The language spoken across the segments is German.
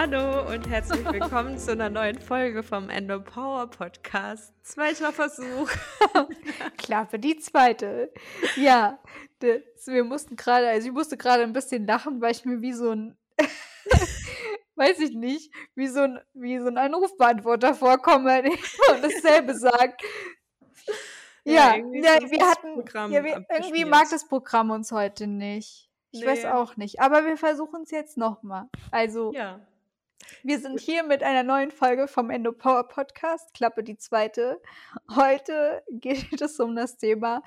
Hallo und herzlich willkommen zu einer neuen Folge vom Endo Power Podcast. Zweiter Versuch. Klappe, die zweite. Ja, das, wir mussten gerade, also ich musste gerade ein bisschen lachen, weil ich mir wie so ein, weiß ich nicht, wie so ein, wie so ein Anrufbeantworter vorkomme und dasselbe sagt. Ja, ja, ja wir hatten, ja, wir, irgendwie mag das Programm uns heute nicht. Ich nee. weiß auch nicht. Aber wir versuchen es jetzt nochmal. Also, ja. Wir sind hier mit einer neuen Folge vom Endo Power Podcast, Klappe die zweite. Heute geht es um das Thema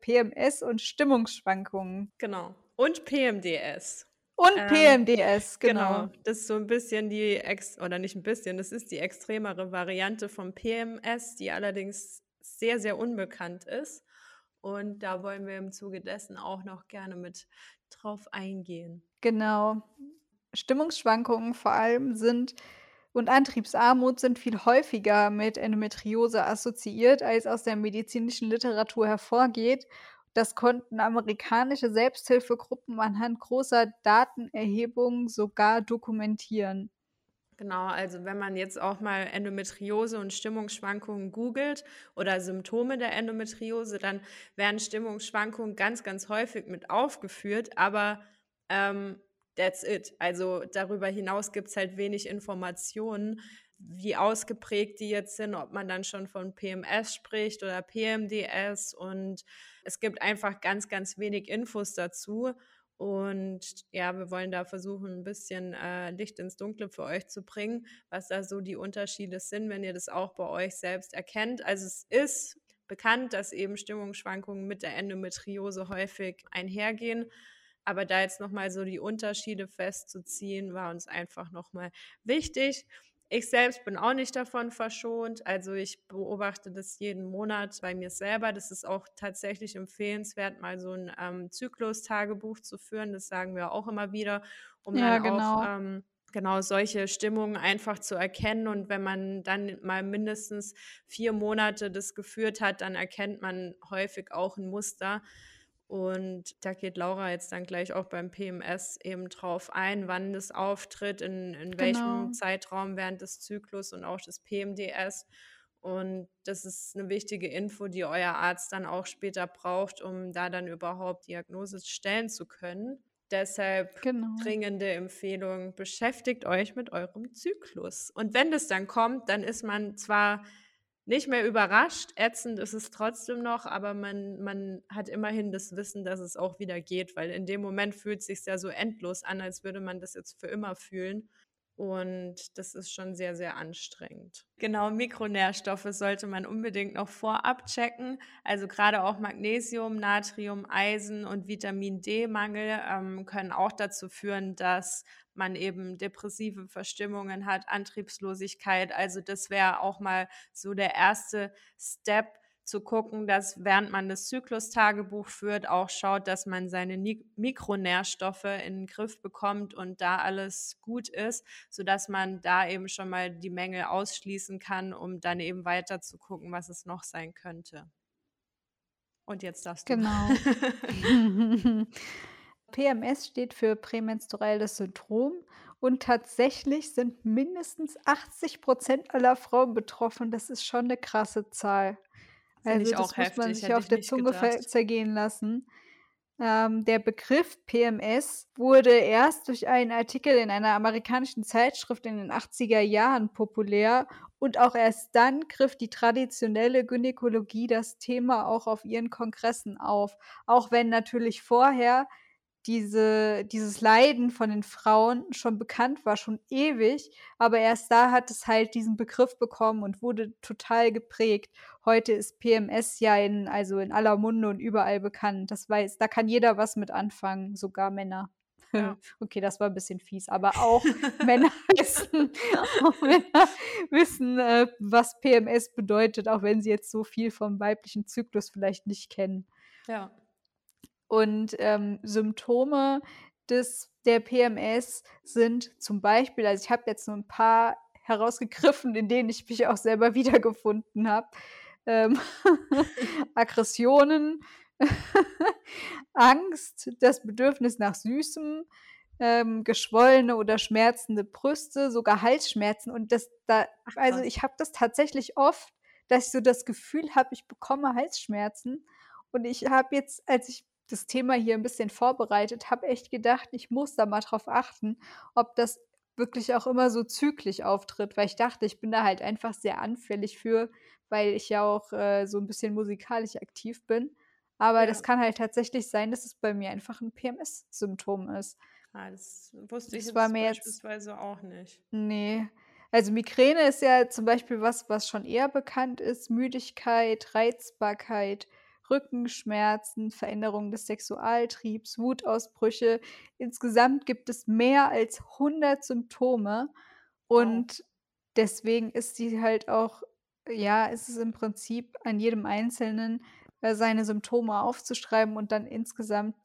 PMS und Stimmungsschwankungen. Genau. Und PMDS. Und ähm, PMDS, genau. genau. Das ist so ein bisschen die, Ex oder nicht ein bisschen, das ist die extremere Variante vom PMS, die allerdings sehr, sehr unbekannt ist. Und da wollen wir im Zuge dessen auch noch gerne mit drauf eingehen. Genau. Stimmungsschwankungen vor allem sind und Antriebsarmut sind viel häufiger mit Endometriose assoziiert, als aus der medizinischen Literatur hervorgeht. Das konnten amerikanische Selbsthilfegruppen anhand großer Datenerhebungen sogar dokumentieren. Genau, also wenn man jetzt auch mal Endometriose und Stimmungsschwankungen googelt oder Symptome der Endometriose, dann werden Stimmungsschwankungen ganz, ganz häufig mit aufgeführt, aber ähm, that's it. Also darüber hinaus gibt es halt wenig Informationen, wie ausgeprägt die jetzt sind, ob man dann schon von PMS spricht oder PMDS und es gibt einfach ganz, ganz wenig Infos dazu. Und ja, wir wollen da versuchen, ein bisschen äh, Licht ins Dunkle für euch zu bringen, was da so die Unterschiede sind, wenn ihr das auch bei euch selbst erkennt. Also es ist bekannt, dass eben Stimmungsschwankungen mit der Endometriose häufig einhergehen. Aber da jetzt nochmal so die Unterschiede festzuziehen, war uns einfach nochmal wichtig. Ich selbst bin auch nicht davon verschont. Also ich beobachte das jeden Monat bei mir selber. Das ist auch tatsächlich empfehlenswert, mal so ein ähm, Zyklus-Tagebuch zu führen. Das sagen wir auch immer wieder, um ja, dann genau. auch ähm, genau solche Stimmungen einfach zu erkennen. Und wenn man dann mal mindestens vier Monate das geführt hat, dann erkennt man häufig auch ein Muster. Und da geht Laura jetzt dann gleich auch beim PMS eben drauf ein, wann das auftritt, in, in genau. welchem Zeitraum während des Zyklus und auch des PMDS. Und das ist eine wichtige Info, die euer Arzt dann auch später braucht, um da dann überhaupt Diagnose stellen zu können. Deshalb genau. dringende Empfehlung, beschäftigt euch mit eurem Zyklus. Und wenn das dann kommt, dann ist man zwar nicht mehr überrascht. Ätzend ist es trotzdem noch, aber man, man hat immerhin das Wissen, dass es auch wieder geht, weil in dem Moment fühlt es sich ja so endlos an, als würde man das jetzt für immer fühlen. Und das ist schon sehr, sehr anstrengend. Genau, Mikronährstoffe sollte man unbedingt noch vorab checken. Also gerade auch Magnesium, Natrium, Eisen und Vitamin D-Mangel ähm, können auch dazu führen, dass man eben depressive Verstimmungen hat, Antriebslosigkeit. Also das wäre auch mal so der erste Step, zu gucken, dass während man das Zyklustagebuch führt, auch schaut, dass man seine Mikronährstoffe in den Griff bekommt und da alles gut ist, sodass man da eben schon mal die Mängel ausschließen kann, um dann eben weiter zu gucken, was es noch sein könnte. Und jetzt darfst du. Genau. PMS steht für prämenstruelles Syndrom und tatsächlich sind mindestens 80 Prozent aller Frauen betroffen. Das ist schon eine krasse Zahl. Also, das muss heftig, man sich auf der Zunge gedacht. zergehen lassen. Ähm, der Begriff PMS wurde erst durch einen Artikel in einer amerikanischen Zeitschrift in den 80er Jahren populär und auch erst dann griff die traditionelle Gynäkologie das Thema auch auf ihren Kongressen auf. Auch wenn natürlich vorher diese, dieses Leiden von den Frauen schon bekannt war, schon ewig, aber erst da hat es halt diesen Begriff bekommen und wurde total geprägt. Heute ist PMS ja in, also in aller Munde und überall bekannt. Das weiß, da kann jeder was mit anfangen, sogar Männer. Ja. Okay, das war ein bisschen fies, aber auch Männer wissen, auch Männer wissen äh, was PMS bedeutet, auch wenn sie jetzt so viel vom weiblichen Zyklus vielleicht nicht kennen. Ja. Und ähm, Symptome des, der PMS sind zum Beispiel, also ich habe jetzt nur ein paar herausgegriffen, in denen ich mich auch selber wiedergefunden habe. Ähm, Aggressionen, Angst, das Bedürfnis nach Süßem, ähm, geschwollene oder schmerzende Brüste, sogar Halsschmerzen. Und das da, Ach, also ich habe das tatsächlich oft, dass ich so das Gefühl habe, ich bekomme Halsschmerzen. Und ich habe jetzt, als ich das Thema hier ein bisschen vorbereitet habe, echt gedacht, ich muss da mal drauf achten, ob das wirklich auch immer so zyklisch auftritt, weil ich dachte, ich bin da halt einfach sehr anfällig für, weil ich ja auch äh, so ein bisschen musikalisch aktiv bin. Aber das Ja. kann halt tatsächlich sein, dass es bei mir einfach ein PMS-Symptom ist. Ah, das wusste ich Das war jetzt mir jetzt beispielsweise auch nicht. ne. Also, Migräne ist ja zum Beispiel was, was schon eher bekannt ist. Müdigkeit, Reizbarkeit, Rückenschmerzen, Veränderung des Sexualtriebs, Wutausbrüche. Insgesamt gibt es mehr als 100 Symptome Wow. und deswegen ist die halt auch ja, ist es im Prinzip an jedem Einzelnen, äh, seine Symptome aufzuschreiben und dann insgesamt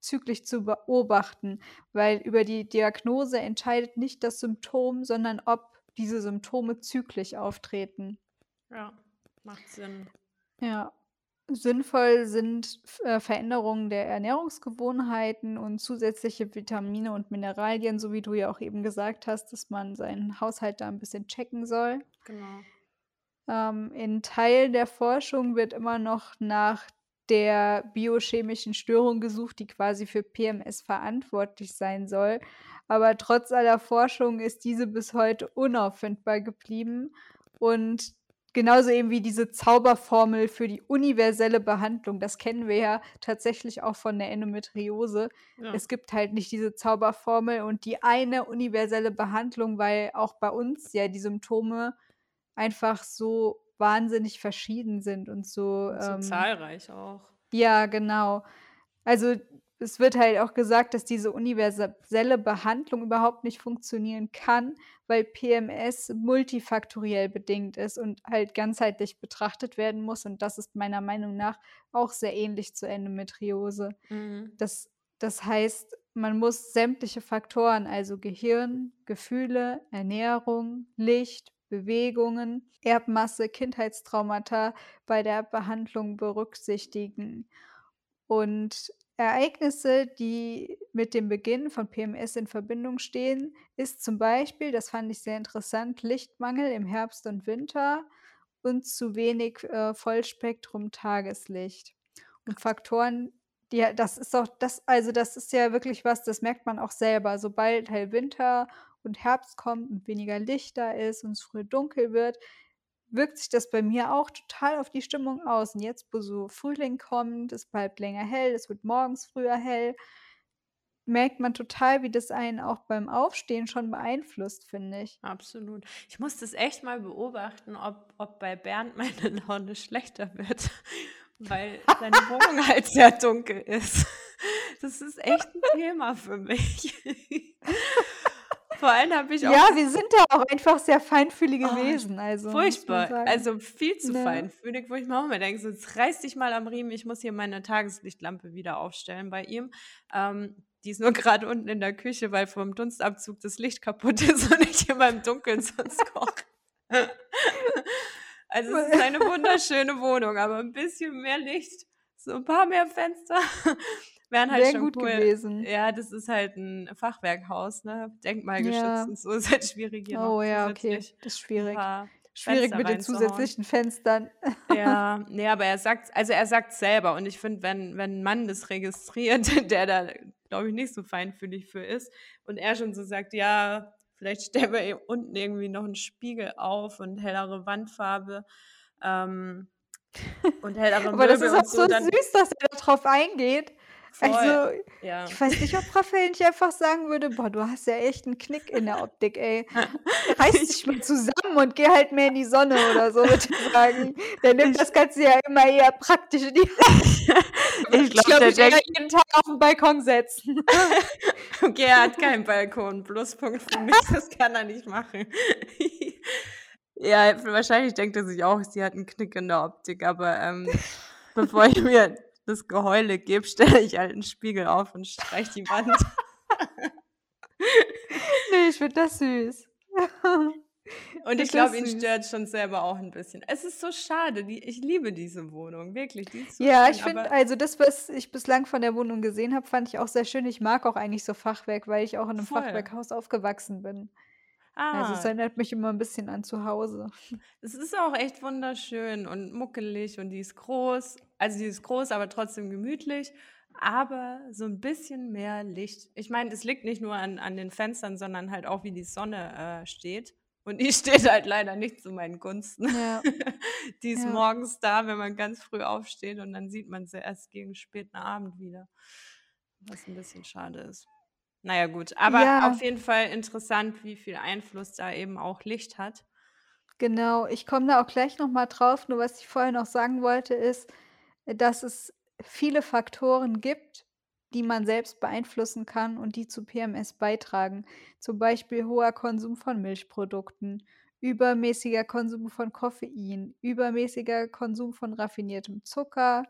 zyklisch zu beobachten, weil über die Diagnose entscheidet nicht das Symptom, sondern ob diese Symptome zyklisch auftreten. Ja, macht Sinn. Ja. Sinnvoll sind äh, Veränderungen der Ernährungsgewohnheiten und zusätzliche Vitamine und Mineralien, so wie du ja auch eben gesagt hast, dass man seinen Haushalt da ein bisschen checken soll. Genau. Ähm, in Teilen der Forschung wird immer noch nach der biochemischen Störung gesucht, die quasi für PMS verantwortlich sein soll. Aber trotz aller Forschung ist diese bis heute unauffindbar geblieben. Und genauso eben wie diese Zauberformel für die universelle Behandlung, das kennen wir ja tatsächlich auch von der Endometriose. Ja. Es gibt halt nicht diese Zauberformel und die eine universelle Behandlung, weil auch bei uns ja die Symptome einfach so wahnsinnig verschieden sind und so, Und so ähm zahlreich auch. ja, genau. Also, es wird halt auch gesagt, dass diese universelle Behandlung überhaupt nicht funktionieren kann, weil PMS multifaktoriell bedingt ist und halt ganzheitlich betrachtet werden muss und das ist meiner Meinung nach auch sehr ähnlich zur Endometriose. Mhm. Das das heißt, man muss sämtliche Faktoren, also Gehirn, Gefühle, Ernährung, Licht, Bewegungen, Erbmasse, Kindheitstraumata bei der Behandlung berücksichtigen. Und Ereignisse, die mit dem Beginn von PMS in Verbindung stehen, ist zum Beispiel, das fand ich sehr interessant, Lichtmangel im Herbst und Winter und zu wenig, äh, Vollspektrum-Tageslicht. Und Faktoren, die das ist auch das also, das ist ja wirklich was, das merkt man auch selber. Sobald halt Winter und Herbst kommt und weniger Licht da ist und es früh dunkel wird, wirkt sich das bei mir auch total auf die Stimmung aus. Und jetzt, wo so Frühling kommt, es bleibt länger hell, es wird morgens früher hell, merkt man total, wie das einen auch beim Aufstehen schon beeinflusst, finde ich. Absolut. Ich muss das echt mal beobachten, ob, ob bei Bernd meine Laune schlechter wird, weil seine Wohnung halt sehr dunkel ist. Das ist echt ein Thema für mich. Vor allem habe ich auch Ja, wir sind da auch einfach sehr feinfühlige Oh, Wesen, also furchtbar, also viel zu Ne? feinfühlig, wo ich mir auch immer denke, so, jetzt reiß dich mal am Riemen, ich muss hier meine Tageslichtlampe wieder aufstellen bei ihm. Ähm, die ist nur gerade unten in der Küche, weil vom Dunstabzug das Licht kaputt ist und ich immer im Dunkeln sonst koche. Also es ist eine wunderschöne Wohnung, aber ein bisschen mehr Licht, so ein paar mehr Fenster wären halt Wäre schon gut cool. gewesen. Ja, das ist halt ein Fachwerkhaus, ne? Denkmalgeschützt Ja. und so ist halt schwierig hier noch Oh ja, okay, das ist ein schwierig. Schwierig Fenster mit den zusätzlichen Fenstern. Ja, ne, aber er sagt also er sagt's selber und ich finde, wenn wenn 'n Mann das registriert, der da, glaube ich, nicht so feinfühlig für ist und er schon so sagt: „Ja, vielleicht stellen wir unten irgendwie noch 'n Spiegel auf und hellere Wandfarbe, ähm, und hellere Aber das Möbel ist auch so“, so süß, dass er da drauf eingeht. Voll, Also, ja. ich weiß nicht, ob Raphael nicht einfach sagen würde: „Boah, du hast ja echt 'n Knick in der Optik, ey. Reiß dich mal zusammen und geh halt mehr in die Sonne“ oder so, würde ich sagen. Der nimmt Ich das Ganze ja immer eher praktisch in die Hand. Ich ich, glaube, glaube der ich, denkt jeden Tag auf 'n Balkon setzen. Okay, er hat keinen Balkon. Pluspunkt für mich, das kann er nicht machen. Ja, wahrscheinlich denkt er sich auch, sie hat 'n Knick in der Optik, aber, ähm, bevor ich mir das Geheule gebe, stelle ich halt 'n Spiegel auf und streiche die Wand. Ne, ich finde das süß. Und ich glaube, ihn stört schon selber auch 'n bisschen. Es ist so schade, die ich liebe diese Wohnung, wirklich, die so Ja, schön, ich finde also das, was ich bislang von der Wohnung gesehen habe, fand ich auch sehr schön. Ich mag auch eigentlich so Fachwerk, weil ich auch in 'nem Voll. Fachwerkhaus aufgewachsen bin. Also, es Ah. erinnert mich immer 'n bisschen an zu Hause. Es ist auch echt wunderschön und muckelig und die ist groß. Also, die ist groß, aber trotzdem gemütlich, aber so 'n bisschen mehr Licht. Ich meine, das liegt nicht nur an an den Fenstern, sondern halt auch, wie die Sonne, äh, steht. Und die steht halt leider nicht zu meinen Gunsten. Ja. Die ist Ja. morgens da, wenn man ganz früh aufsteht und dann sieht man sie erst gegen späten Abend wieder, was 'n bisschen schade ist. Na ja, gut, aber Ja. auf jeden Fall interessant, wie viel Einfluss da eben auch Licht hat. Genau, ich komme da auch gleich noch mal drauf. Nur was ich vorher noch sagen wollte, ist, dass es viele Faktoren gibt, die man selbst beeinflussen kann und die zu PMS beitragen. Zum Beispiel hoher Konsum von Milchprodukten, übermäßiger Konsum von Koffein, übermäßiger Konsum von raffiniertem Zucker,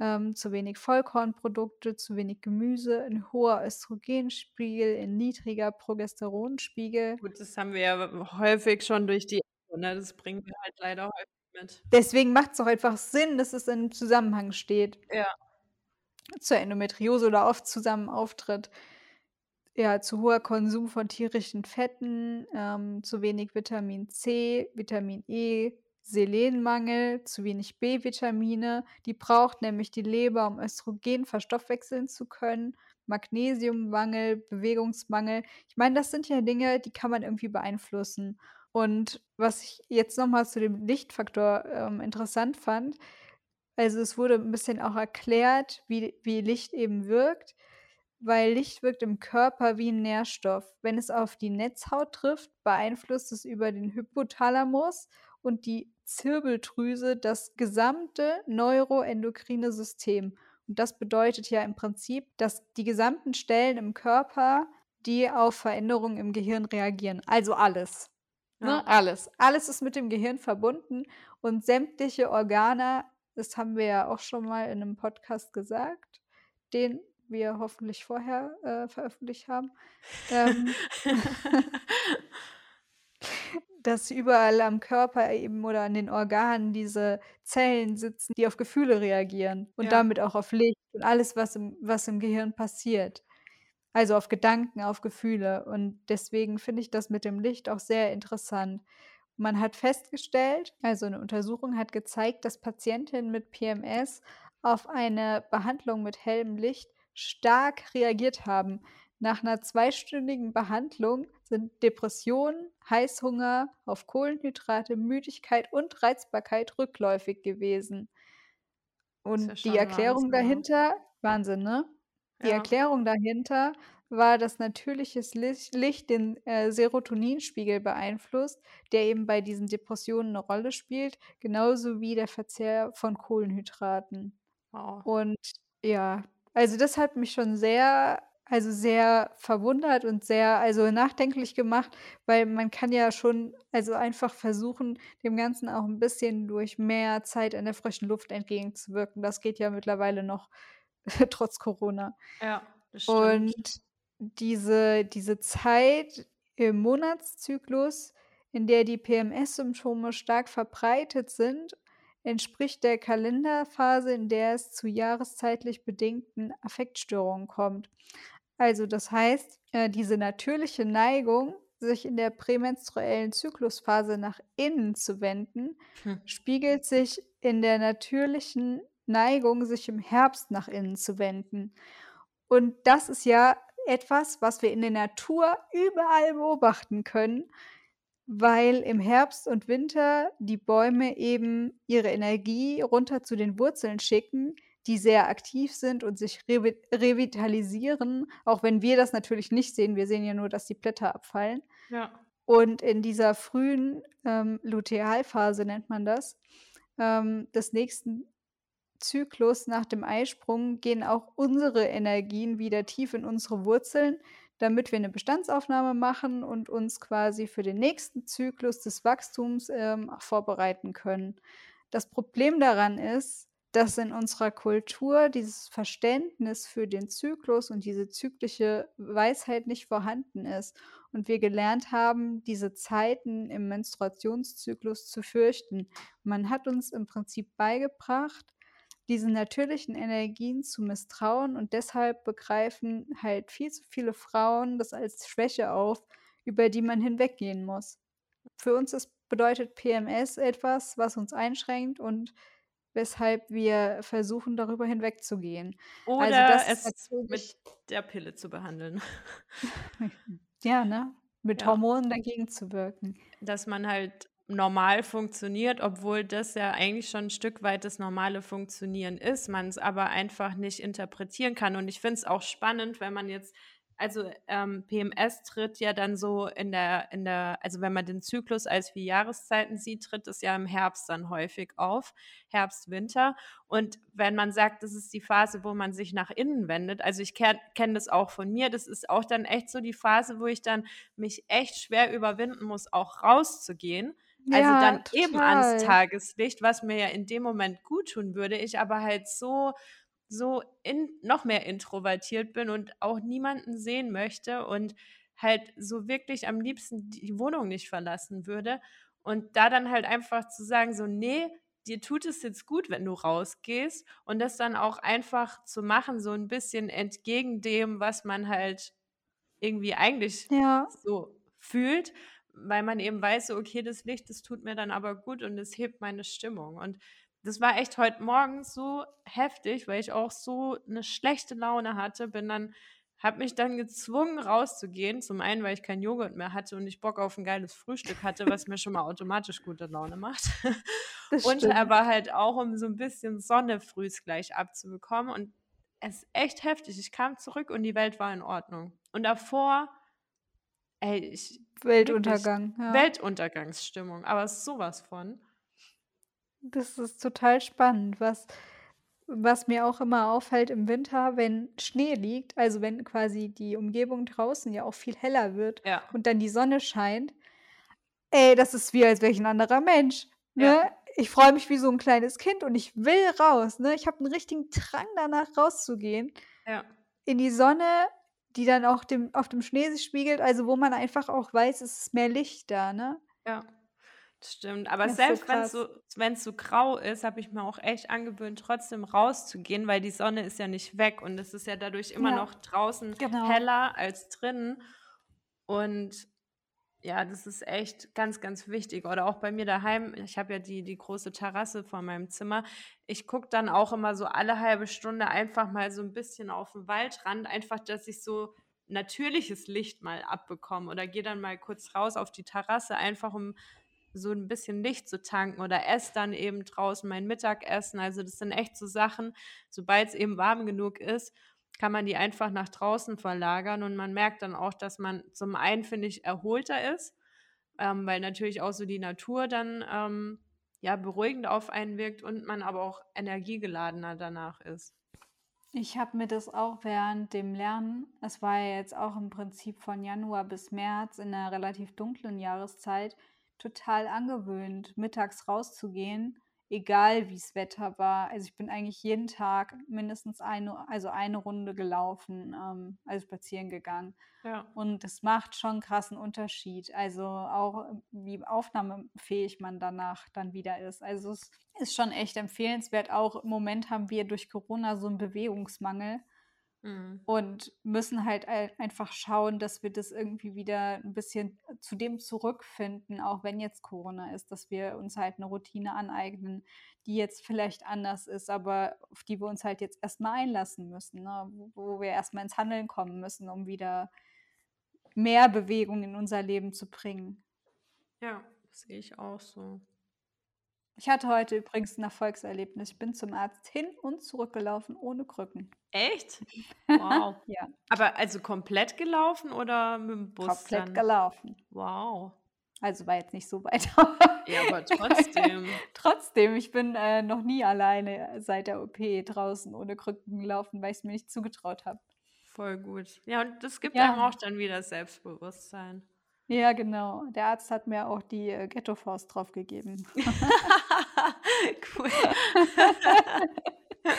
ähm, zu wenig Vollkornprodukte, zu wenig Gemüse, 'n hoher Östrogenspiegel, 'n niedriger Progesteronspiegel. Gut, das haben wir ja häufig schon durch die ne, das bringen wir halt leider häufig mit. Deswegen macht's doch einfach Sinn, dass es in Zusammenhang steht Ja. zur Endometriose oder oft zusammen auftritt. Ja, zu hoher Konsum von tierischen Fetten, ähm, zu wenig Vitamin C, Vitamin E, Selenmangel, zu wenig B-Vitamine. Die braucht nämlich die Leber, um Östrogen verstoffwechseln zu können, Magnesiummangel, Bewegungsmangel. Ich meine, das sind ja Dinge, die kann man irgendwie beeinflussen. Und was ich jetzt noch mal zu dem Lichtfaktor, ähm, interessant fand also, es wurde 'n bisschen auch erklärt, wie wie Licht eben wirkt, weil Licht wirkt im Körper wie 'n Nährstoff. Wenn es auf die Netzhaut trifft, beeinflusst es über den Hypothalamus und die Zirbeldrüse das gesamte neuroendokrine System. Und das bedeutet ja im Prinzip, dass die gesamten Stellen im Körper, die auf Veränderungen im Gehirn reagieren, also alles, ne, Ja. alles. Alles ist mit dem Gehirn verbunden und sämtliche Organe das haben wir ja auch schon mal in 'nem Podcast gesagt, den wir hoffentlich vorher, äh, veröffentlicht haben, ähm dass überall am Körper eben oder an den Organen diese Zellen sitzen, die auf Gefühle reagieren und Ja. damit auch auf Licht und alles, was im was im Gehirn passiert. Also, auf Gedanken, auf Gefühle. Und deswegen finde ich das mit dem Licht auch sehr interessant. Man hat festgestellt also, 'ne Untersuchung hat gezeigt, dass Patientinnen mit PMS auf eine Behandlung mit hellem Licht stark reagiert haben. Nach 'ner zweistündigen Behandlung sind Depressionen, Heißhunger auf Kohlenhydrate, Müdigkeit und Reizbarkeit rückläufig gewesen. Ist ja Und die Erklärung Wahnsinn, ne? dahinter Wahnsinn, ne? Die Ja. Erklärung dahinter war, dass natürliches Lich Licht den, äh, Serotoninspiegel beeinflusst, der eben bei diesen Depressionen 'ne Rolle spielt, genauso wie der Verzehr von Kohlenhydraten. Wow. Und ja, also, das hat mich schon sehr also, sehr verwundert und sehr, also, nachdenklich gemacht, weil man kann ja schon also, einfach versuchen, dem Ganzen auch 'n bisschen durch mehr Zeit in der frischen Luft entgegenzuwirken. Das geht ja mittlerweile noch trotz Corona. Ja, das stimmt. Und diese diese Zeit im Monatszyklus, in der die PMS-Symptome stark verbreitet sind, entspricht der Kalenderphase, in der es zu jahreszeitlich bedingten Affektstörungen kommt. Also, das heißt, äh, diese natürliche Neigung, sich in der prämenstruellen Zyklusphase nach innen zu wenden, Hm. spiegelt sich in der natürlichen Neigung, sich im Herbst nach innen zu wenden. Und das ist ja etwas, was wir in der Natur überall beobachten können, weil im Herbst und Winter die Bäume eben ihre Energie runter zu den Wurzeln schicken, die sehr aktiv sind und sich revi revitalisieren, auch wenn wir das natürlich nicht sehen. Wir sehen ja nur, dass die Blätter abfallen. Ja. Und in dieser frühen, ähm, Lutealphase nennt man das, ähm, des nächsten Zyklus nach dem Eisprung gehen auch unsere Energien wieder tief in unsere Wurzeln, damit wir 'ne Bestandsaufnahme machen und uns quasi für den nächsten Zyklus des Wachstums, ähm, vorbereiten können. Das Problem daran ist, dass in unserer Kultur dieses Verständnis für den Zyklus und diese zyklische Weisheit nicht vorhanden ist. und wir gelernt haben, diese Zeiten im Menstruationszyklus zu fürchten. Man hat uns im Prinzip beigebracht, diesen natürlichen Energien zu misstrauen und deshalb begreifen halt viel zu viele Frauen das als Schwäche auf, über die man hinweggehen muss. Für uns ist, bedeutet PMS etwas, was uns einschränkt und weshalb wir versuchen, darüber hinwegzugehen. Also Oder also es mit der Pille zu behandeln. ja, ne? Mit ja. Hormonen dagegen zu wirken. Dass man halt normal funktioniert, obwohl das ja eigentlich schon ein Stück weit das normale Funktionieren ist, man es aber einfach nicht interpretieren kann. Und ich finde es auch spannend, wenn man jetzt also ähm, PMS tritt ja dann so in der, in der, also wenn man den Zyklus als vier Jahreszeiten sieht, tritt es ja im Herbst dann häufig auf, Herbst, Winter. Und wenn man sagt, das ist die Phase, wo man sich nach innen wendet, also ich kenne kenn das auch von mir, das ist auch dann echt so die Phase, wo ich dann mich echt schwer überwinden muss, auch rauszugehen. Also ja, dann total. eben ans Tageslicht, was mir ja in dem Moment gut tun würde, ich aber halt so so in, noch mehr introvertiert bin und auch niemanden sehen möchte und halt so wirklich am liebsten die Wohnung nicht verlassen würde. Und da dann halt einfach zu sagen, so, nee, dir tut es jetzt gut, wenn du rausgehst und das dann auch einfach zu machen, so ein bisschen entgegen dem, was man halt irgendwie eigentlich ja. so fühlt, weil man eben weiß, so, okay, das Licht, das tut mir dann aber gut und es hebt meine Stimmung. Und das war echt heute Morgen so heftig, weil ich auch so eine schlechte Laune hatte. Bin dann, habe mich dann gezwungen rauszugehen. Zum einen, weil ich keinen Joghurt mehr hatte und ich Bock auf ein geiles Frühstück hatte, was mir schon mal automatisch gute Laune macht. und aber halt auch, um so ein bisschen Sonne frühs gleich abzubekommen. Und es ist echt heftig. Ich kam zurück und die Welt war in Ordnung. Und davor, ey, ich. Weltuntergang. Ja. Weltuntergangsstimmung, aber sowas von. Das ist total spannend, was was mir auch immer auffällt im Winter, wenn Schnee liegt, also wenn quasi die Umgebung draußen ja auch viel heller wird Ja. und dann die Sonne scheint. Ey, das ist wie, als wäre ich 'n anderer Mensch, ne? Ja. Ich freue mich wie so ein kleines Kind und ich will raus, ne? Ich habe einen richtigen Drang danach, rauszugehen Ja. in die Sonne, die dann auch dem auf dem Schnee sich spiegelt, also wo man einfach auch weiß, es ist mehr Licht da, ne? Ja. Stimmt, aber Das selbst wenn es so wenn es so grau ist, habe ich mir auch echt angewöhnt, trotzdem rauszugehen, weil die Sonne ist ja nicht weg und es ist ja dadurch immer Ja, noch draußen genau. heller als drinnen. Und ja, das ist echt ganz, ganz wichtig. Oder auch bei mir daheim, ich habe ja die, die große Terrasse vor meinem Zimmer. Ich gucke dann auch immer so alle halbe Stunde einfach mal so ein bisschen auf den Waldrand, einfach, dass ich so natürliches Licht mal abbekomme. Oder gehe dann mal kurz raus auf die Terrasse, einfach um so ein bisschen Licht zu tanken oder esse dann eben draußen mein Mittagessen. Also das sind echt so Sachen, sobald es eben warm genug ist, kann man die einfach nach draußen verlagern und man merkt dann auch, dass man zum einen, finde ich, erholter ist, ähm, weil natürlich auch so die Natur dann ähm, ja beruhigend auf einen wirkt und man aber auch energiegeladener danach ist. Ich habe mir das auch während dem Lernen, es war ja jetzt auch im Prinzip von Januar bis März in einer relativ dunklen Jahreszeit, total angewöhnt, mittags rauszugehen, egal wie das Wetter war. Also ich bin eigentlich jeden Tag mindestens eine, also eine Runde gelaufen, ähm, also spazieren gegangen. Ja. Und das macht schon einen krassen Unterschied. Also auch wie aufnahmefähig man danach dann wieder ist. Also es ist schon echt empfehlenswert. Auch im Moment haben wir durch Corona so einen Bewegungsmangel. Mhm. Und müssen halt einfach schauen, dass wir das irgendwie wieder ein bisschen zu dem zurückfinden, auch wenn jetzt Corona ist, dass wir uns halt eine Routine aneignen, die jetzt vielleicht anders ist, aber auf die wir uns halt jetzt erstmal einlassen müssen, ne? wo wir erstmal ins Handeln kommen müssen, um wieder mehr Bewegung in unser Leben zu bringen. Ja, das sehe ich auch so. Ich hatte heute übrigens ein Erfolgserlebnis. Ich bin zum Arzt hin und zurückgelaufen ohne Krücken. Echt? Wow. Ja, Aber also komplett gelaufen oder mit dem Bus komplett dann? gelaufen. Wow. Also war jetzt nicht so weit. Ja, aber trotzdem. Trotzdem, ich bin äh, noch nie alleine seit der OP draußen ohne Krücken gelaufen, weil ich es mir nicht zugetraut habe. Voll gut. Ja, und das gibt einem auch dann wieder Selbstbewusstsein. Ja, genau. Der Arzt hat mir auch die äh, Ghetto-Faust draufgegeben. cool.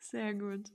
Sehr gut.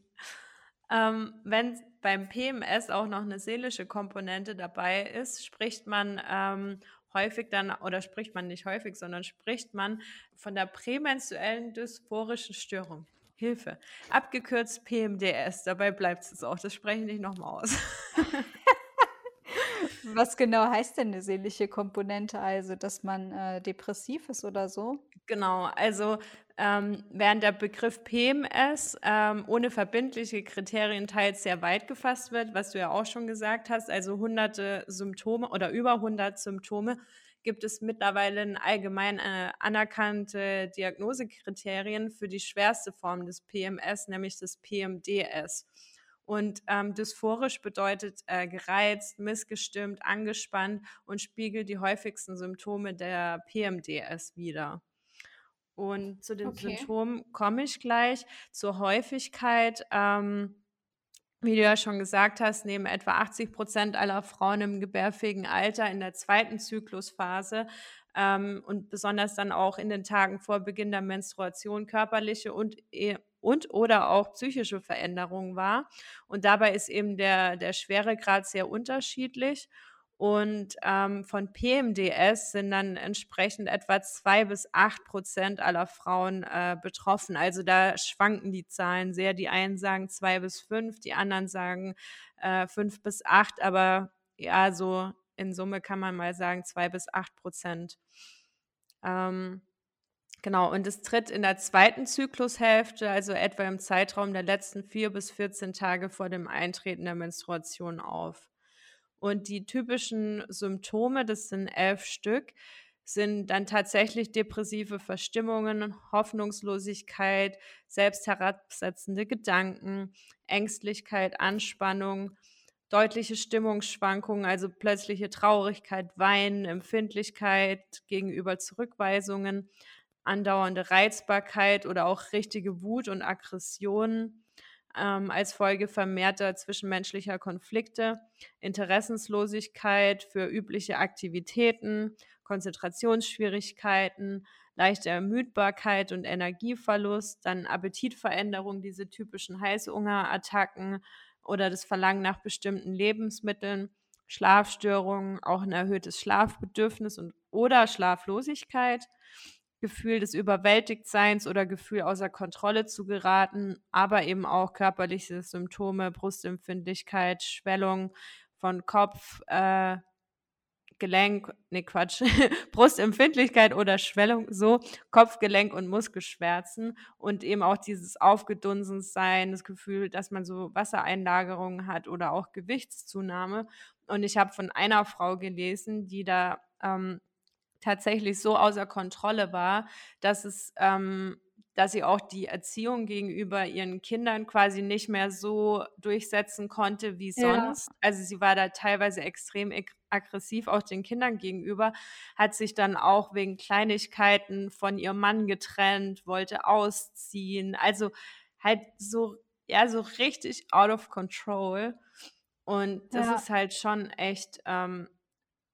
Ähm, wenn beim PMS auch noch eine seelische Komponente dabei ist, spricht man ähm, häufig dann, oder spricht man nicht häufig, sondern spricht man von der prämenstruellen dysphorischen Störung. Hilfe. Abgekürzt PMDS. Dabei bleibt es auch. Das spreche ich nicht nochmal aus. Was genau heißt denn eine seelische Komponente? Also, dass man äh, depressiv ist oder so? Genau, also ähm, während der Begriff PMS ähm, ohne verbindliche Kriterien teils sehr weit gefasst wird, was du ja auch schon gesagt hast, also hunderte Symptome oder über 100 Symptome, gibt es mittlerweile allgemein äh, anerkannte Diagnosekriterien für die schwerste Form des PMS, nämlich das PMDS. Und ähm, dysphorisch bedeutet äh, gereizt, missgestimmt, angespannt und spiegelt die häufigsten Symptome der PMDS wider. Und zu den okay. Symptomen komme ich gleich. Zur Häufigkeit, ähm, wie du ja schon gesagt hast, nehmen etwa 80 Prozent aller Frauen im gebärfähigen Alter in der zweiten Zyklusphase ähm, und besonders dann auch in den Tagen vor Beginn der Menstruation körperliche und, e, und oder auch psychische Veränderungen wahr. Und dabei ist eben der, der Schweregrad sehr unterschiedlich. Und ähm, von PMDS sind dann entsprechend etwa zwei bis acht Prozent aller Frauen äh, betroffen. Also da schwanken die Zahlen sehr. Die einen sagen zwei bis fünf, die anderen sagen äh, fünf bis acht. Aber ja, so in Summe kann man mal sagen zwei bis acht Prozent. Ähm, Genau, und es tritt in der zweiten Zyklushälfte, also etwa im Zeitraum der letzten vier bis 14 Tage vor dem Eintreten der Menstruation auf. Und die typischen Symptome, das sind elf Stück, sind dann tatsächlich depressive Verstimmungen, Hoffnungslosigkeit, selbstherabsetzende Gedanken, Ängstlichkeit, Anspannung, deutliche Stimmungsschwankungen, also plötzliche Traurigkeit, Weinen, Empfindlichkeit gegenüber Zurückweisungen, andauernde Reizbarkeit oder auch richtige Wut und Aggression ähm, als Folge vermehrter zwischenmenschlicher Konflikte, Interessenslosigkeit für übliche Aktivitäten, Konzentrationsschwierigkeiten, leichte Ermüdbarkeit und Energieverlust, dann Appetitveränderung, diese typischen Heißhungerattacken oder das Verlangen nach bestimmten Lebensmitteln, Schlafstörungen, auch ein erhöhtes Schlafbedürfnis und oder Schlaflosigkeit Gefühl des Überwältigtseins oder Gefühl außer Kontrolle zu geraten, aber eben auch körperliche Symptome, Brustempfindlichkeit, Schwellung von Kopf, äh, Gelenk, nee Quatsch, Brustempfindlichkeit oder Schwellung, so Kopfgelenk und Muskelschmerzen und eben auch dieses Aufgedunsensein, das Gefühl, dass man so Wassereinlagerungen hat oder auch Gewichtszunahme. Und ich habe von einer Frau gelesen, die da ähm, tatsächlich so außer Kontrolle war, dass es ähm, dass sie auch die Erziehung gegenüber ihren Kindern quasi nicht mehr so durchsetzen konnte wie sonst. Ja. Also sie war da teilweise extrem aggressiv auch den Kindern gegenüber, hat sich dann auch wegen Kleinigkeiten von ihrem Mann getrennt, wollte ausziehen. Also halt so, ja, so richtig out of control. Und das ja. ist halt schon echt ähm,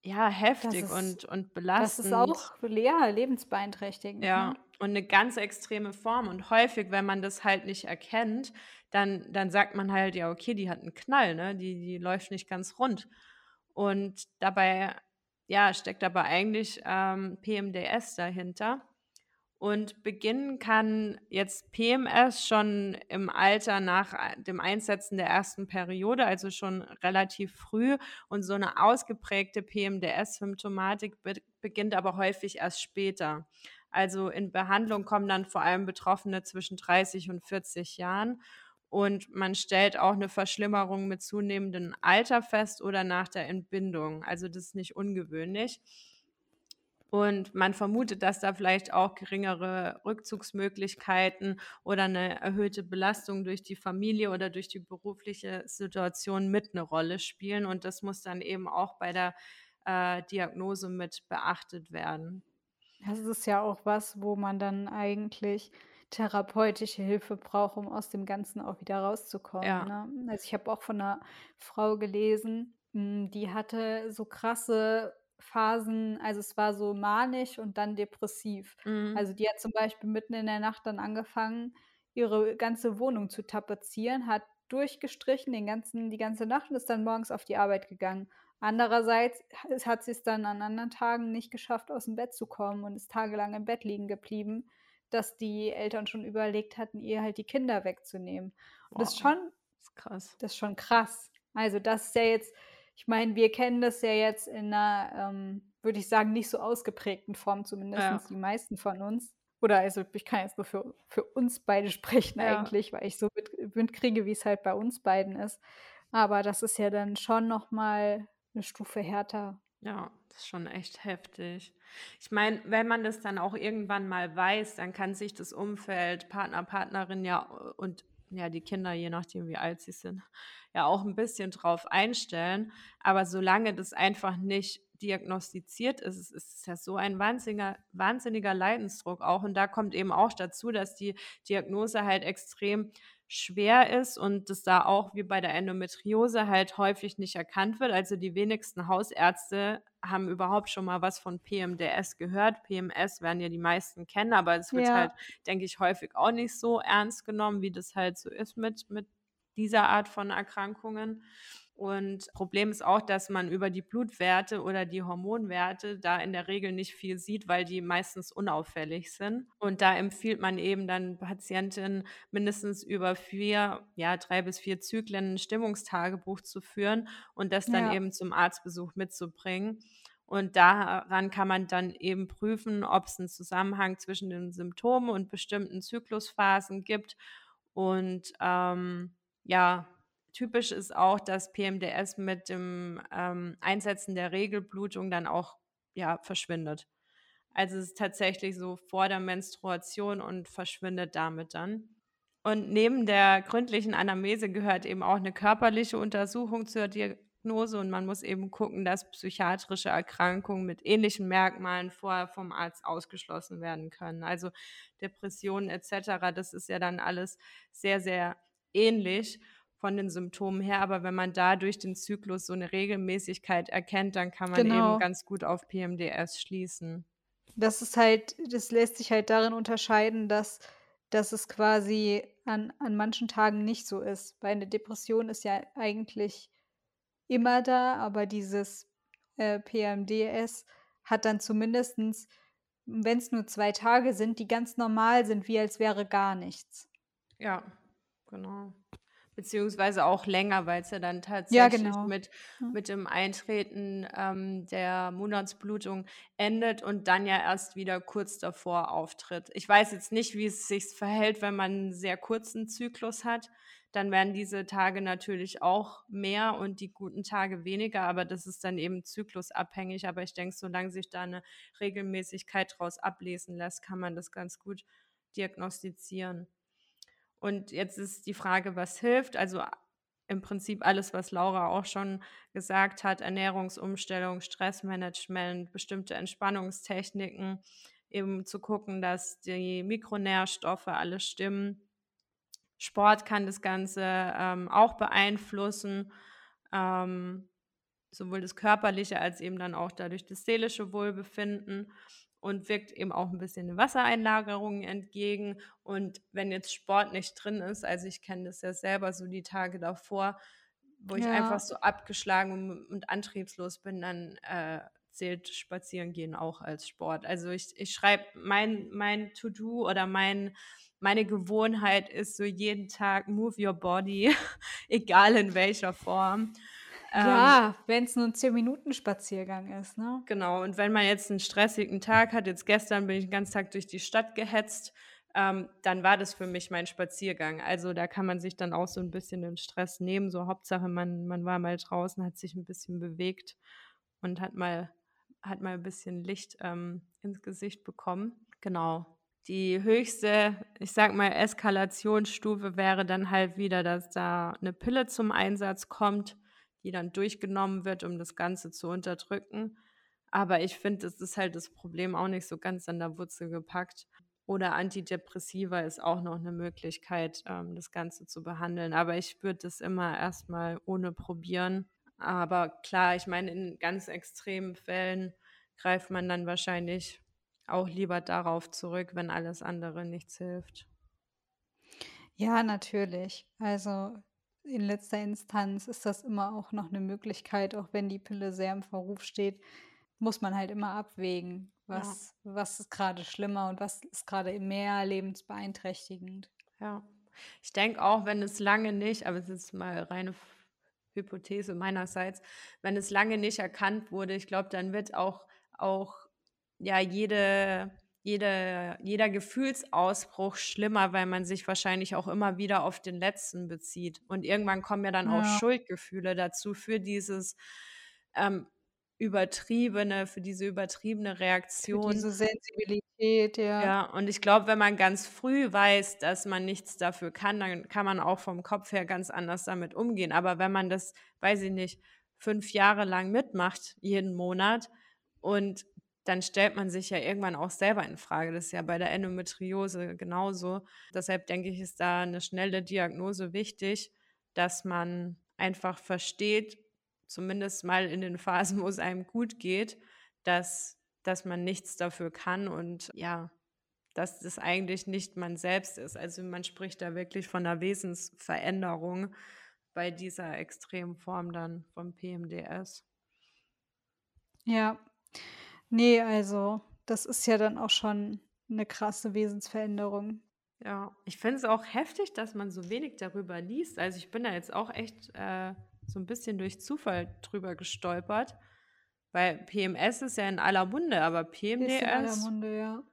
ja, heftig ist, und, und belastend. Das ist auch ja, lebensbeeinträchtigend. Ja, ne? und eine ganz extreme Form. Und häufig, wenn man das halt nicht erkennt, dann, dann sagt man halt, ja, okay, die hat einen Knall, ne? Die, die läuft nicht ganz rund. Und dabei, ja, steckt aber eigentlich ähm, PMDS dahinter. Und beginnen kann jetzt PMS schon im Alter nach dem Einsetzen der ersten Periode, also schon relativ früh. Und so eine ausgeprägte PMDS-Symptomatik be beginnt aber häufig erst später. Also in Behandlung kommen dann vor allem Betroffene zwischen 30 und 40 Jahren. Und man stellt auch eine Verschlimmerung mit zunehmendem Alter fest oder nach der Entbindung. Also das ist nicht ungewöhnlich. Und man vermutet, dass da vielleicht auch geringere Rückzugsmöglichkeiten oder eine erhöhte Belastung durch die Familie oder durch die berufliche Situation mit eine Rolle spielen. Und das muss dann eben auch bei der äh, Diagnose mit beachtet werden. Das ist ja auch was, wo man dann eigentlich therapeutische Hilfe braucht, um aus dem Ganzen auch wieder rauszukommen. Ja. Ne? Also ich habe auch von einer Frau gelesen, hm, die hatte so krasse Phasen, also es war so manisch und dann depressiv. Mhm. Also die hat zum Beispiel mitten in der Nacht dann angefangen, ihre ganze Wohnung zu tapezieren, hat durchgestrichen den ganzen, die ganze Nacht und ist dann morgens auf die Arbeit gegangen. Andererseits hat sie es dann an anderen Tagen nicht geschafft, aus dem Bett zu kommen und ist tagelang im Bett liegen geblieben, dass die Eltern schon überlegt hatten, ihr halt die Kinder wegzunehmen. Und das ist schon das ist krass. Das ist schon krass. Also das ist ja jetzt, ich meine, wir kennen das ja jetzt in einer, ähm, würde ich sagen, nicht so ausgeprägten Form, zumindest ja. die meisten von uns. Oder also ich kann jetzt nur für, für uns beide sprechen ja. eigentlich, weil ich so mit, mitkriege, wie es halt bei uns beiden ist. Aber das ist ja dann schon nochmal eine Stufe härter. Ja, das ist schon echt heftig. Ich meine, wenn man das dann auch irgendwann mal weiß, dann kann sich das Umfeld, Partner, Partnerin ja und ja, die Kinder, je nachdem, wie alt sie sind, ja auch ein bisschen drauf einstellen. Aber solange das einfach nicht diagnostiziert ist, ist es ja so ein wahnsinniger, wahnsinniger Leidensdruck auch. Und da kommt eben auch dazu, dass die Diagnose halt extrem schwer ist und das da auch wie bei der Endometriose halt häufig nicht erkannt wird. Also die wenigsten Hausärzte haben überhaupt schon mal was von PMDS gehört. PMS werden ja die meisten kennen, aber es wird ja. halt, denke ich, häufig auch nicht so ernst genommen, wie das halt so ist mit, mit dieser Art von Erkrankungen. Und Problem ist auch, dass man über die Blutwerte oder die Hormonwerte da in der Regel nicht viel sieht, weil die meistens unauffällig sind. Und da empfiehlt man eben dann Patientinnen mindestens über vier, ja, drei bis vier Zyklen ein Stimmungstagebuch zu führen und das dann ja. eben zum Arztbesuch mitzubringen. Und daran kann man dann eben prüfen, ob es einen Zusammenhang zwischen den Symptomen und bestimmten Zyklusphasen gibt. Und ähm, ja, typisch ist auch, dass PMDS mit dem ähm, Einsetzen der Regelblutung dann auch ja, verschwindet. Also es ist tatsächlich so vor der Menstruation und verschwindet damit dann. Und neben der gründlichen Anamnese gehört eben auch eine körperliche Untersuchung zur Diagnose und man muss eben gucken, dass psychiatrische Erkrankungen mit ähnlichen Merkmalen vorher vom Arzt ausgeschlossen werden können. Also Depressionen etc., das ist ja dann alles sehr, sehr ähnlich von den Symptomen her, aber wenn man da durch den Zyklus so eine Regelmäßigkeit erkennt, dann kann man genau. eben ganz gut auf PMDS schließen. Das ist halt, das lässt sich halt darin unterscheiden, dass, dass es quasi an, an manchen Tagen nicht so ist. Weil eine Depression ist ja eigentlich immer da, aber dieses äh, PMDS hat dann zumindest, wenn es nur zwei Tage sind, die ganz normal sind, wie als wäre gar nichts. Ja, genau beziehungsweise auch länger, weil es ja dann tatsächlich ja, genau. mit, mit dem Eintreten ähm, der Monatsblutung endet und dann ja erst wieder kurz davor auftritt. Ich weiß jetzt nicht, wie es sich verhält, wenn man einen sehr kurzen Zyklus hat. Dann werden diese Tage natürlich auch mehr und die guten Tage weniger, aber das ist dann eben zyklusabhängig. Aber ich denke, solange sich da eine Regelmäßigkeit daraus ablesen lässt, kann man das ganz gut diagnostizieren. Und jetzt ist die Frage, was hilft? Also im Prinzip alles, was Laura auch schon gesagt hat, Ernährungsumstellung, Stressmanagement, bestimmte Entspannungstechniken, eben zu gucken, dass die Mikronährstoffe alle stimmen. Sport kann das Ganze ähm, auch beeinflussen, ähm, sowohl das körperliche als eben dann auch dadurch das seelische Wohlbefinden und wirkt eben auch ein bisschen Wassereinlagerungen entgegen. Und wenn jetzt Sport nicht drin ist, also ich kenne das ja selber so die Tage davor, wo ich einfach so abgeschlagen und, und antriebslos bin, dann äh, zählt Spazierengehen auch als Sport. Also ich, ich schreibe mein, mein To-Do oder mein, meine Gewohnheit ist so jeden Tag Move Your Body, egal in welcher Form. Ja, ähm, wenn es nur ein 10-Minuten-Spaziergang ist, ne? Genau, und wenn man jetzt einen stressigen Tag hat, jetzt gestern bin ich den ganzen Tag durch die Stadt gehetzt, ähm, dann war das für mich mein Spaziergang. Also da kann man sich dann auch so ein bisschen den Stress nehmen. So Hauptsache, man, man war mal draußen, hat sich ein bisschen bewegt und hat mal, hat mal ein bisschen Licht ähm, ins Gesicht bekommen. Genau. Die höchste, ich sag mal, Eskalationsstufe wäre dann halt wieder, dass da eine Pille zum Einsatz kommt die dann durchgenommen wird, um das Ganze zu unterdrücken. Aber ich finde, es ist halt das Problem auch nicht so ganz an der Wurzel gepackt. Oder Antidepressiva ist auch noch eine Möglichkeit, ähm, das Ganze zu behandeln. Aber ich würde das immer erstmal ohne probieren. Aber klar, ich meine, in ganz extremen Fällen greift man dann wahrscheinlich auch lieber darauf zurück, wenn alles andere nichts hilft. Ja, natürlich. Also in letzter Instanz ist das immer auch noch eine Möglichkeit, auch wenn die Pille sehr im Verruf steht, muss man halt immer abwägen, was, ja. was ist gerade schlimmer und was ist gerade mehr lebensbeeinträchtigend. Ja. Ich denke auch, wenn es lange nicht, aber es ist mal reine Hypothese meinerseits, wenn es lange nicht erkannt wurde, ich glaube, dann wird auch, auch ja jede jede, jeder Gefühlsausbruch schlimmer, weil man sich wahrscheinlich auch immer wieder auf den letzten bezieht. Und irgendwann kommen ja dann ja. auch Schuldgefühle dazu für dieses ähm, übertriebene, für diese übertriebene Reaktion. Für diese Sensibilität, ja. Ja, und ich glaube, wenn man ganz früh weiß, dass man nichts dafür kann, dann kann man auch vom Kopf her ganz anders damit umgehen. Aber wenn man das, weiß ich nicht, fünf Jahre lang mitmacht, jeden Monat, und dann stellt man sich ja irgendwann auch selber in Frage. Das ist ja bei der Endometriose genauso. Deshalb denke ich, ist da eine schnelle Diagnose wichtig, dass man einfach versteht, zumindest mal in den Phasen, wo es einem gut geht, dass, dass man nichts dafür kann und ja, dass das eigentlich nicht man selbst ist. Also man spricht da wirklich von einer Wesensveränderung bei dieser extremen Form dann vom PMDS. Ja, Nee, also das ist ja dann auch schon eine krasse Wesensveränderung. Ja, ich finde es auch heftig, dass man so wenig darüber liest. Also ich bin da jetzt auch echt äh, so ein bisschen durch Zufall drüber gestolpert, weil PMS ist ja in aller Munde, aber PMDS. Ist in aller Munde, ja.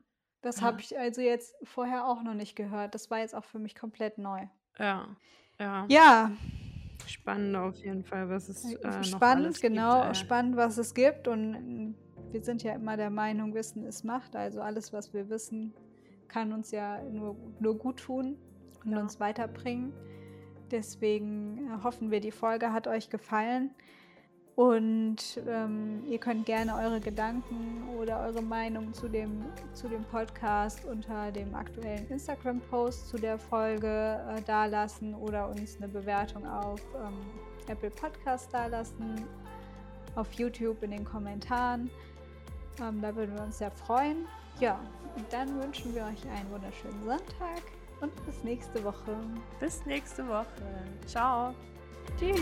Das ja. habe ich also jetzt vorher auch noch nicht gehört. Das war jetzt auch für mich komplett neu. Ja, ja. Ja. Spannend auf jeden Fall, was es äh, noch Spannend, genau, gibt, äh. spannend, was es gibt und wir sind ja immer der Meinung, Wissen ist Macht. Also alles, was wir wissen, kann uns ja nur, nur gut tun und ja. uns weiterbringen. Deswegen äh, hoffen wir, die Folge hat euch gefallen. Und ähm, ihr könnt gerne eure Gedanken oder eure Meinung zu dem, zu dem Podcast unter dem aktuellen Instagram-Post zu der Folge äh, dalassen oder uns eine Bewertung auf ähm, Apple Podcast dalassen, auf YouTube in den Kommentaren. Ähm, da würden wir uns sehr freuen. Ja, und dann wünschen wir euch einen wunderschönen Sonntag und bis nächste Woche. Bis nächste Woche. Ciao. Tschüss.